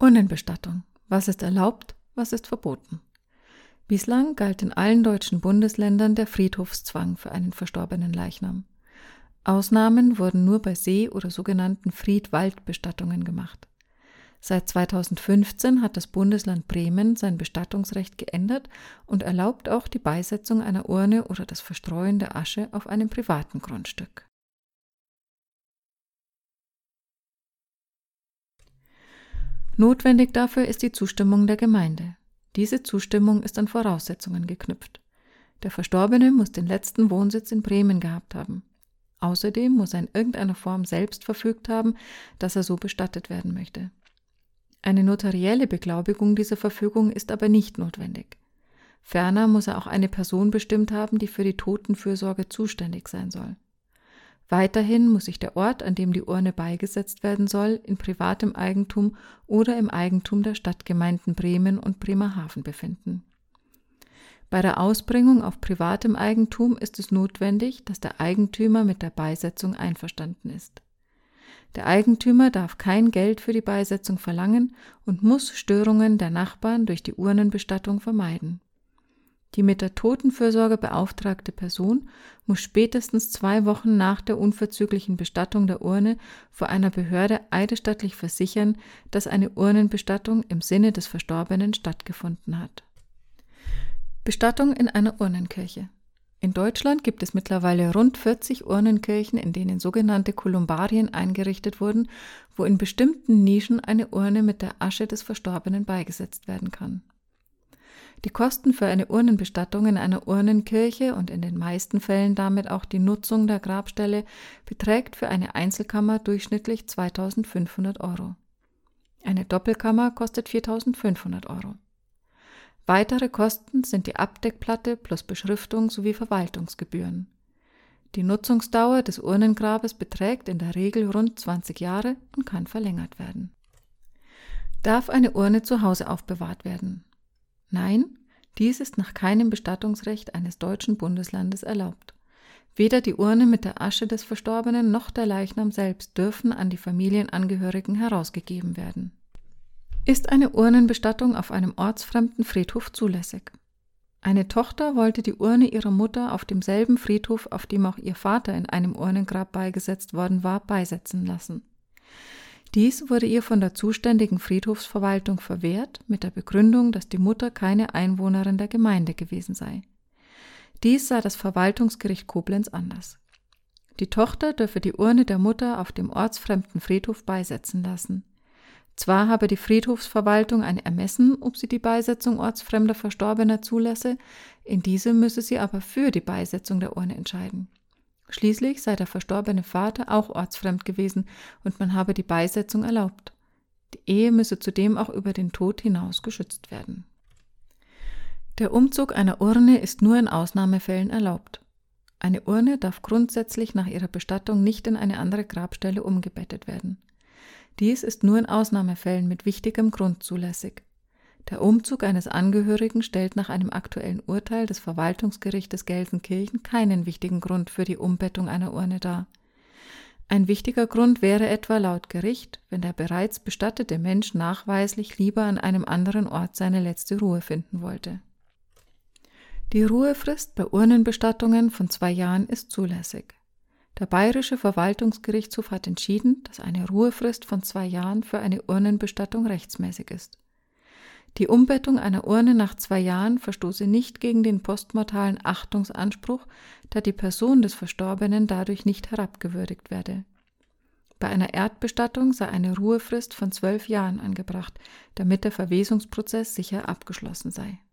Urnenbestattung. Was ist erlaubt, was ist verboten? Bislang galt in allen deutschen Bundesländern der Friedhofszwang für einen verstorbenen Leichnam. Ausnahmen wurden nur bei See- oder sogenannten Friedwaldbestattungen gemacht. Seit 2015 hat das Bundesland Bremen sein Bestattungsrecht geändert und erlaubt auch die Beisetzung einer Urne oder das Verstreuen der Asche auf einem privaten Grundstück. Notwendig dafür ist die Zustimmung der Gemeinde. Diese Zustimmung ist an Voraussetzungen geknüpft. Der Verstorbene muss den letzten Wohnsitz in Bremen gehabt haben. Außerdem muss er in irgendeiner Form selbst verfügt haben, dass er so bestattet werden möchte. Eine notarielle Beglaubigung dieser Verfügung ist aber nicht notwendig. Ferner muss er auch eine Person bestimmt haben, die für die Totenfürsorge zuständig sein soll. Weiterhin muss sich der Ort, an dem die Urne beigesetzt werden soll, in privatem Eigentum oder im Eigentum der Stadtgemeinden Bremen und Bremerhaven befinden. Bei der Ausbringung auf privatem Eigentum ist es notwendig, dass der Eigentümer mit der Beisetzung einverstanden ist. Der Eigentümer darf kein Geld für die Beisetzung verlangen und muss Störungen der Nachbarn durch die Urnenbestattung vermeiden. Die mit der Totenfürsorge beauftragte Person muss spätestens zwei Wochen nach der unverzüglichen Bestattung der Urne vor einer Behörde eidesstattlich versichern, dass eine Urnenbestattung im Sinne des Verstorbenen stattgefunden hat. Bestattung in einer Urnenkirche. In Deutschland gibt es mittlerweile rund 40 Urnenkirchen, in denen sogenannte Kolumbarien eingerichtet wurden, wo in bestimmten Nischen eine Urne mit der Asche des Verstorbenen beigesetzt werden kann. Die Kosten für eine Urnenbestattung in einer Urnenkirche und in den meisten Fällen damit auch die Nutzung der Grabstelle beträgt für eine Einzelkammer durchschnittlich 2500 Euro. Eine Doppelkammer kostet 4500 Euro. Weitere Kosten sind die Abdeckplatte plus Beschriftung sowie Verwaltungsgebühren. Die Nutzungsdauer des Urnengrabes beträgt in der Regel rund 20 Jahre und kann verlängert werden. Darf eine Urne zu Hause aufbewahrt werden? Nein, dies ist nach keinem Bestattungsrecht eines deutschen Bundeslandes erlaubt. Weder die Urne mit der Asche des Verstorbenen noch der Leichnam selbst dürfen an die Familienangehörigen herausgegeben werden. Ist eine Urnenbestattung auf einem ortsfremden Friedhof zulässig? Eine Tochter wollte die Urne ihrer Mutter auf demselben Friedhof, auf dem auch ihr Vater in einem Urnengrab beigesetzt worden war, beisetzen lassen. Dies wurde ihr von der zuständigen Friedhofsverwaltung verwehrt, mit der Begründung, dass die Mutter keine Einwohnerin der Gemeinde gewesen sei. Dies sah das Verwaltungsgericht Koblenz anders. Die Tochter dürfe die Urne der Mutter auf dem ortsfremden Friedhof beisetzen lassen. Zwar habe die Friedhofsverwaltung ein Ermessen, ob sie die Beisetzung ortsfremder Verstorbener zulasse, in diesem müsse sie aber für die Beisetzung der Urne entscheiden. Schließlich sei der verstorbene Vater auch ortsfremd gewesen und man habe die Beisetzung erlaubt. Die Ehe müsse zudem auch über den Tod hinaus geschützt werden. Der Umzug einer Urne ist nur in Ausnahmefällen erlaubt. Eine Urne darf grundsätzlich nach ihrer Bestattung nicht in eine andere Grabstelle umgebettet werden. Dies ist nur in Ausnahmefällen mit wichtigem Grund zulässig. Der Umzug eines Angehörigen stellt nach einem aktuellen Urteil des Verwaltungsgerichtes Gelsenkirchen keinen wichtigen Grund für die Umbettung einer Urne dar. Ein wichtiger Grund wäre etwa laut Gericht, wenn der bereits bestattete Mensch nachweislich lieber an einem anderen Ort seine letzte Ruhe finden wollte. Die Ruhefrist bei Urnenbestattungen von zwei Jahren ist zulässig. Der Bayerische Verwaltungsgerichtshof hat entschieden, dass eine Ruhefrist von zwei Jahren für eine Urnenbestattung rechtsmäßig ist. Die Umbettung einer Urne nach zwei Jahren verstoße nicht gegen den postmortalen Achtungsanspruch, da die Person des Verstorbenen dadurch nicht herabgewürdigt werde. Bei einer Erdbestattung sei eine Ruhefrist von zwölf Jahren angebracht, damit der Verwesungsprozess sicher abgeschlossen sei